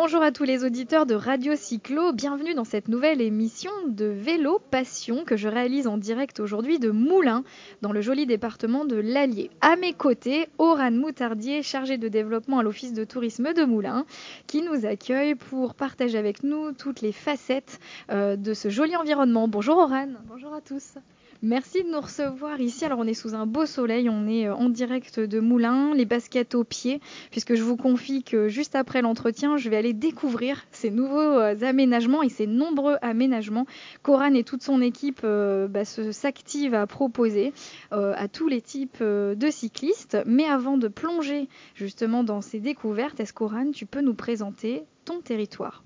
Bonjour à tous les auditeurs de Radio Cyclo, bienvenue dans cette nouvelle émission de Vélo Passion que je réalise en direct aujourd'hui de Moulins, dans le joli département de l'Allier. À mes côtés, Oran Moutardier, chargé de développement à l'Office de tourisme de Moulins, qui nous accueille pour partager avec nous toutes les facettes euh, de ce joli environnement. Bonjour Oran. Bonjour à tous. Merci de nous recevoir ici. Alors on est sous un beau soleil, on est euh, en direct de Moulins, les baskets aux pieds, puisque je vous confie que juste après l'entretien, je vais aller découvrir ces nouveaux euh, aménagements et ces nombreux aménagements qu'Oran et toute son équipe euh, bah, s'activent à proposer à tous les types de cyclistes. Mais avant de plonger justement dans ces découvertes, est-ce qu'Oran, tu peux nous présenter ton territoire?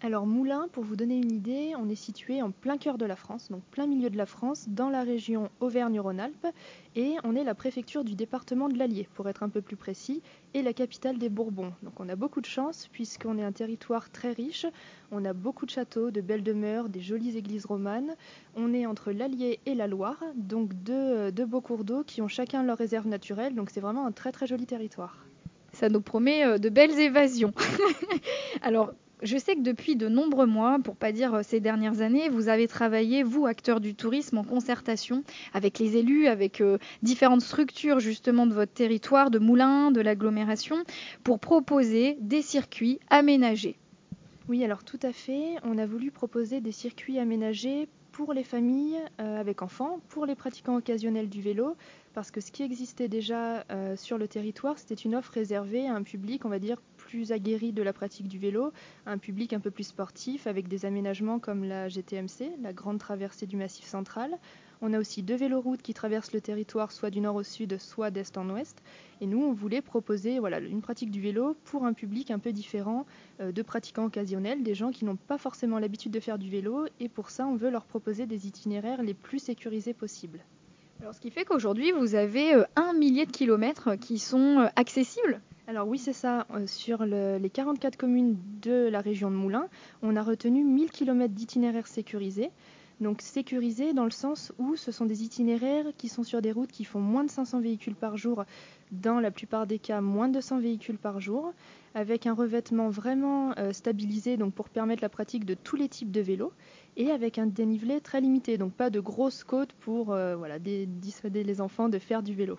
Alors Moulins, pour vous donner une idée, on est situé en plein cœur de la France, donc plein milieu de la France, dans la région Auvergne-Rhône-Alpes, et on est la préfecture du département de l'Allier, pour être un peu plus précis, et la capitale des Bourbons. Donc on a beaucoup de chance, puisqu'on est un territoire très riche, on a beaucoup de châteaux, de belles demeures, des jolies églises romanes, on est entre l'Allier et la Loire, donc deux, deux beaux cours d'eau qui ont chacun leur réserve naturelle, donc c'est vraiment un très très joli territoire. Ça nous promet euh, de belles évasions. Alors, je sais que depuis de nombreux mois, pour pas dire euh, ces dernières années, vous avez travaillé, vous, acteurs du tourisme, en concertation avec les élus, avec euh, différentes structures justement de votre territoire, de moulins, de l'agglomération, pour proposer des circuits aménagés. Oui, alors tout à fait. On a voulu proposer des circuits aménagés pour les familles euh, avec enfants, pour les pratiquants occasionnels du vélo, parce que ce qui existait déjà sur le territoire, c'était une offre réservée à un public, on va dire, plus aguerri de la pratique du vélo, un public un peu plus sportif avec des aménagements comme la GTMC, la grande traversée du Massif central. On a aussi deux véloroutes qui traversent le territoire soit du nord au sud, soit d'est en ouest. Et nous, on voulait proposer voilà, une pratique du vélo pour un public un peu différent euh, de pratiquants occasionnels, des gens qui n'ont pas forcément l'habitude de faire du vélo. Et pour ça, on veut leur proposer des itinéraires les plus sécurisés possibles. Alors, ce qui fait qu'aujourd'hui, vous avez euh, un millier de kilomètres qui sont euh, accessibles alors oui, c'est ça. Euh, sur les 44 communes de la région de Moulins, on a retenu 1000 km d'itinéraires sécurisés. Donc sécurisés dans le sens où ce sont des itinéraires qui sont sur des routes qui font moins de 500 véhicules par jour, dans la plupart des cas moins de 200 véhicules par jour, avec un revêtement vraiment euh, stabilisé donc pour permettre la pratique de tous les types de vélos et avec un dénivelé très limité, donc pas de grosses côtes pour euh, voilà, dissuader les enfants de faire du vélo.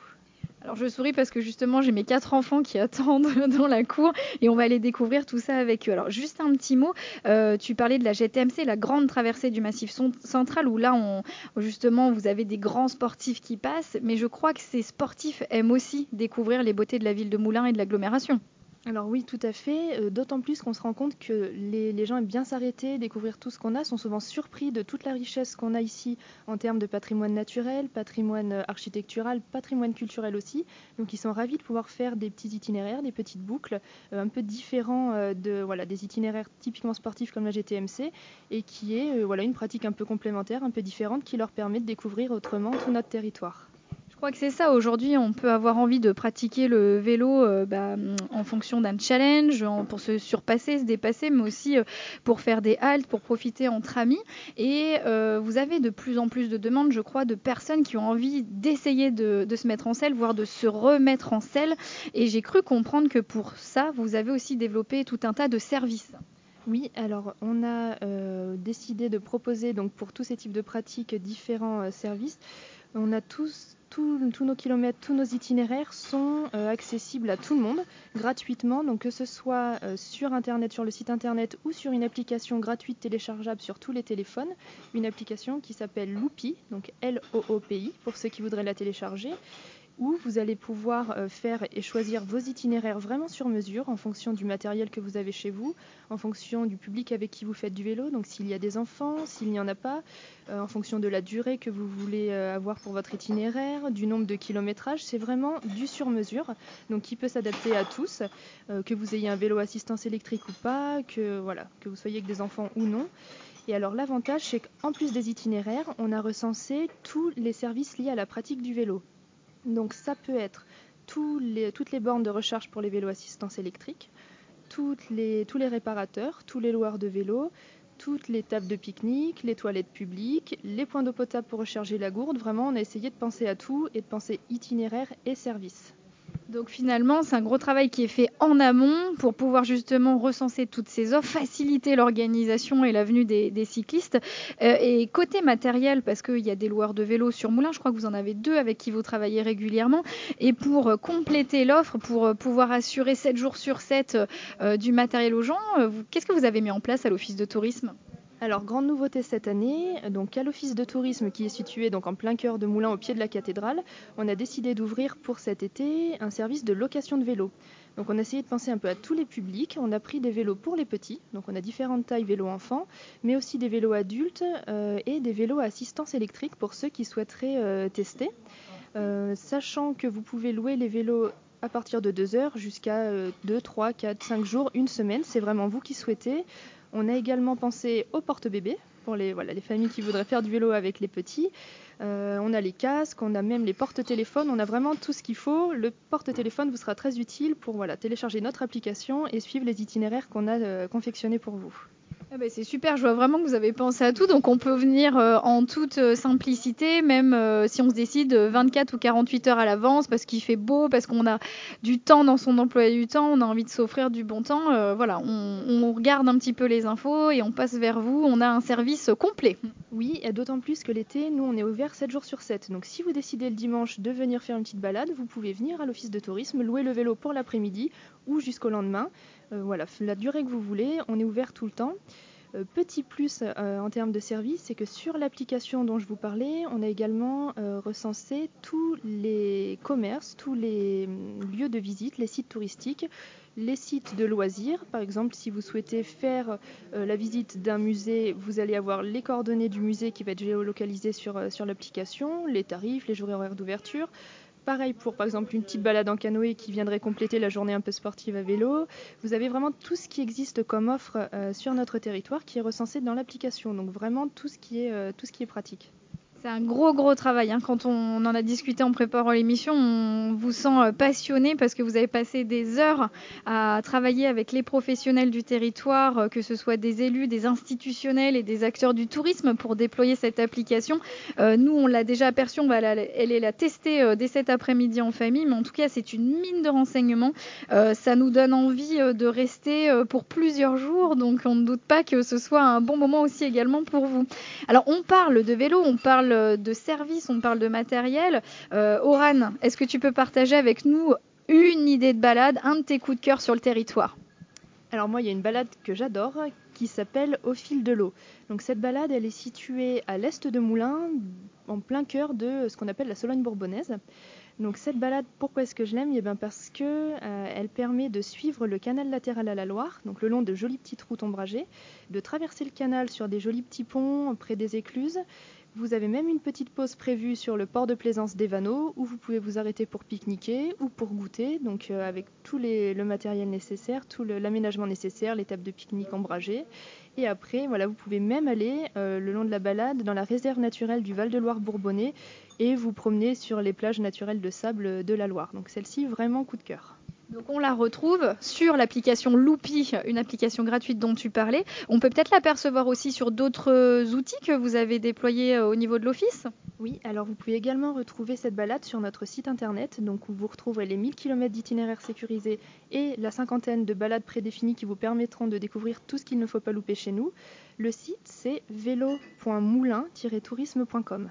Alors je souris parce que justement j'ai mes quatre enfants qui attendent dans la cour et on va aller découvrir tout ça avec eux. Alors juste un petit mot, euh, tu parlais de la GTMC, la grande traversée du Massif central où là on, justement vous avez des grands sportifs qui passent, mais je crois que ces sportifs aiment aussi découvrir les beautés de la ville de Moulins et de l'agglomération. Alors oui, tout à fait. Euh, d'autant plus qu'on se rend compte que les, gens aiment bien s'arrêter, découvrir tout ce qu'on a, sont souvent surpris de toute la richesse qu'on a ici en termes de patrimoine naturel, patrimoine euh, architectural, patrimoine culturel aussi. Donc ils sont ravis de pouvoir faire des petits itinéraires, des petites boucles, euh, un peu différents de voilà des itinéraires typiquement sportifs comme la GTMC, et qui est voilà une pratique un peu complémentaire, un peu différente, qui leur permet de découvrir autrement tout notre territoire. Je crois que c'est ça. Aujourd'hui, on peut avoir envie de pratiquer le vélo euh, bah, en fonction d'un challenge, pour se surpasser, se dépasser, mais aussi euh, pour faire des haltes, pour profiter entre amis. Et euh, vous avez de plus en plus de demandes, je crois, de personnes qui ont envie d'essayer de, se mettre en selle, voire de se remettre en selle. Et j'ai cru comprendre que pour ça, vous avez aussi développé tout un tas de services. Oui, alors on a décidé de proposer donc pour tous ces types de pratiques différents services. On a tous tous nos kilomètres, tous nos itinéraires sont euh, accessibles à tout le monde gratuitement, donc que ce soit euh, sur internet, sur le site internet ou sur une application gratuite téléchargeable sur tous les téléphones, une application qui s'appelle Loupi, donc L-O-O-P-I pour ceux qui voudraient la télécharger où vous allez pouvoir euh, faire et choisir vos itinéraires vraiment sur mesure en fonction du matériel que vous avez chez vous, en fonction du public avec qui vous faites du vélo, donc s'il y a des enfants, s'il n'y en a pas, euh, en fonction de la durée que vous voulez euh, avoir pour votre itinéraire, du nombre de kilométrages, c'est vraiment du sur mesure, donc qui peut s'adapter à tous, que vous ayez un vélo assistance électrique ou pas, que que vous soyez avec des enfants ou non. Et alors l'avantage, c'est qu'en plus des itinéraires, on a recensé tous les services liés à la pratique du vélo. Donc ça peut être toutes les bornes de recharge pour les vélos assistance électrique, tous les réparateurs, tous les loueurs de vélos, toutes les tables de pique-nique, les toilettes publiques, les points d'eau potable pour recharger la gourde. Vraiment, on a essayé de penser à tout et de penser itinéraire et service. Donc finalement, c'est un gros travail qui est fait en amont pour pouvoir justement recenser toutes ces offres, faciliter l'organisation et la venue des, cyclistes. Euh, et côté matériel, parce qu'il y a des loueurs de vélos sur Moulin, je crois que vous en avez deux avec qui vous travaillez régulièrement. Et pour compléter l'offre, pour pouvoir assurer 7 jours sur 7 euh, du matériel aux gens, euh, qu'est-ce que vous avez mis en place à l'Office de tourisme? Alors, grande nouveauté cette année, donc à l'office de tourisme qui est situé donc en plein cœur de Moulins au pied de la cathédrale, on a décidé d'ouvrir pour cet été un service de location de vélos. Donc on a essayé de penser un peu à tous les publics, on a pris des vélos pour les petits, donc on a différentes tailles vélos enfants, mais aussi des vélos adultes euh, et des vélos à assistance électrique pour ceux qui souhaiteraient euh, tester. Euh, sachant que vous pouvez louer les vélos à partir de 2 heures jusqu'à 2, 3, 4, 5 jours, une semaine, c'est vraiment vous qui souhaitez. On a également pensé aux porte-bébés pour les, voilà, les familles qui voudraient faire du vélo avec les petits. Euh, on a les casques, on a même les porte-téléphones, on a vraiment tout ce qu'il faut. Le porte-téléphone vous sera très utile pour voilà, télécharger notre application et suivre les itinéraires qu'on a euh, confectionnés pour vous. Ah bah, c'est super, je vois vraiment que vous avez pensé à tout, donc on peut venir euh, en toute euh, simplicité, même euh, si on se décide 24 ou 48 heures à l'avance, parce qu'il fait beau, parce qu'on a du temps dans son emploi du temps, on a envie de s'offrir du bon temps. voilà, on, on, regarde un petit peu les infos et on passe vers vous, on a un service complet. Oui, et d'autant plus que l'été, nous on est ouvert 7 jours sur 7. Donc si vous décidez le dimanche de venir faire une petite balade, vous pouvez venir à l'office de tourisme, louer le vélo pour l'après-midi ou jusqu'au lendemain. Euh, voilà, la durée que vous voulez, on est ouvert tout le temps. Euh, petit plus euh, en termes de service, c'est que sur l'application dont je vous parlais, on a également recensé tous les commerces, tous les hum, lieux de visite, les sites touristiques, les sites de loisirs. Par exemple, si vous souhaitez faire la visite d'un musée, vous allez avoir les coordonnées du musée qui va être géolocalisé sur, sur l'application, les tarifs, les jours horaires d'ouverture. Pareil pour par exemple une petite balade en canoë qui viendrait compléter la journée un peu sportive à vélo. Vous avez vraiment tout ce qui existe comme offre euh, sur notre territoire qui est recensé dans l'application. Donc vraiment tout euh, tout ce qui est pratique. C'est un gros gros travail. Hein. Quand on en a discuté en préparant l'émission, on vous sent euh, passionné parce que vous avez passé des heures à travailler avec les professionnels du territoire, euh, que ce soit des élus, des institutionnels et des acteurs du tourisme pour déployer cette application. Euh, nous, on l'a déjà aperçu, on va la, elle est la tester dès cet après-midi en famille, mais en tout cas, c'est une mine de renseignements. ça nous donne envie de rester pour plusieurs jours, donc on ne doute pas que ce soit un bon moment aussi également pour vous. Alors, on parle de vélo, on parle de services, on parle de matériel. Euh, Oran, est-ce que tu peux partager avec nous une idée de balade, un de tes coups de cœur sur le territoire? Alors moi, il y a une balade que j'adore qui s'appelle Au fil de l'eau. Donc cette balade, elle est située à l'est de Moulins, en plein cœur de ce qu'on appelle la Sologne bourbonnaise. Donc cette balade, pourquoi est-ce que je l'aime? Eh bien Parce que euh, elle permet de suivre le canal latéral à la Loire, donc le long de jolies petites routes ombragées, de traverser le canal sur des jolis petits ponts près des écluses, vous avez même une petite pause prévue sur le port de plaisance des Vanneaux où vous pouvez vous arrêter pour pique-niquer ou pour goûter, donc euh, avec tout le matériel nécessaire, tout l'aménagement nécessaire, les tables de pique-nique ombragées. Et après, voilà, vous pouvez même aller euh, le long de la balade dans la réserve naturelle du Val-de-Loire Bourbonnais et vous promener sur les plages naturelles de sable de la Loire. Donc celle-ci, vraiment coup de cœur. Donc on la retrouve sur l'application Loopy, une application gratuite dont tu parlais. On peut peut-être l'apercevoir aussi sur d'autres outils que vous avez déployés euh, au niveau de l'Office Oui, alors vous pouvez également retrouver cette balade sur notre site internet, donc où vous retrouverez les 1000 km d'itinéraires sécurisés et la cinquantaine de balades prédéfinies qui vous permettront de découvrir tout ce qu'il ne faut pas louper chez nous. Le site c'est vélo.moulin-tourisme.com.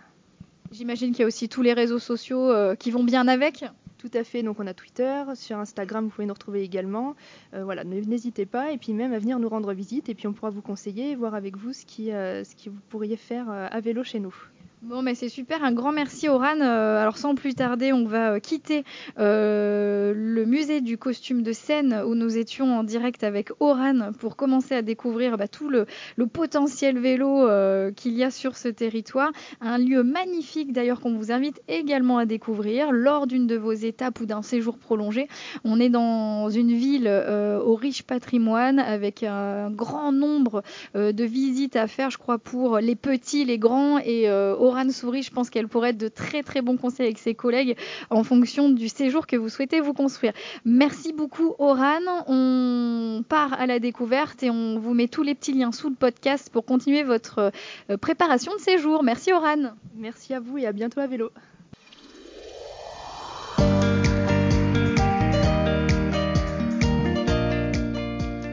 J'imagine qu'il y a aussi tous les réseaux sociaux euh, qui vont bien avec tout à fait, donc on a Twitter, sur Instagram vous pouvez nous retrouver également. Euh, voilà, n'hésitez pas et puis même à venir nous rendre visite et puis on pourra vous conseiller et voir avec vous ce qui, euh, ce qui vous pourriez faire à vélo chez nous. Bon, mais c'est super. Un grand merci, Oran. Euh, alors, sans plus tarder, on va euh, quitter euh, le du costume de scène où nous étions en direct avec Oran pour commencer à découvrir bah, tout le, potentiel vélo qu'il y a sur ce territoire. Un lieu magnifique, d'ailleurs, qu'on vous invite également à découvrir lors d'une de vos étapes ou d'un séjour prolongé. On est dans une ville au riche patrimoine avec un grand nombre de visites à faire, je crois, pour les petits, les grands et Oran Souris, je pense qu'elle pourrait être de très très bons conseils avec ses collègues en fonction du séjour que vous souhaitez vous construire. Merci beaucoup Oran. On part à la découverte et on vous met tous les petits liens sous le podcast pour continuer votre euh, préparation de séjour. Merci Oran. Merci à vous et à bientôt à vélo.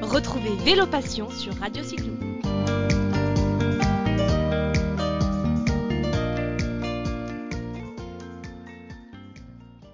Retrouvez Vélo Passion sur Radio Cyclo.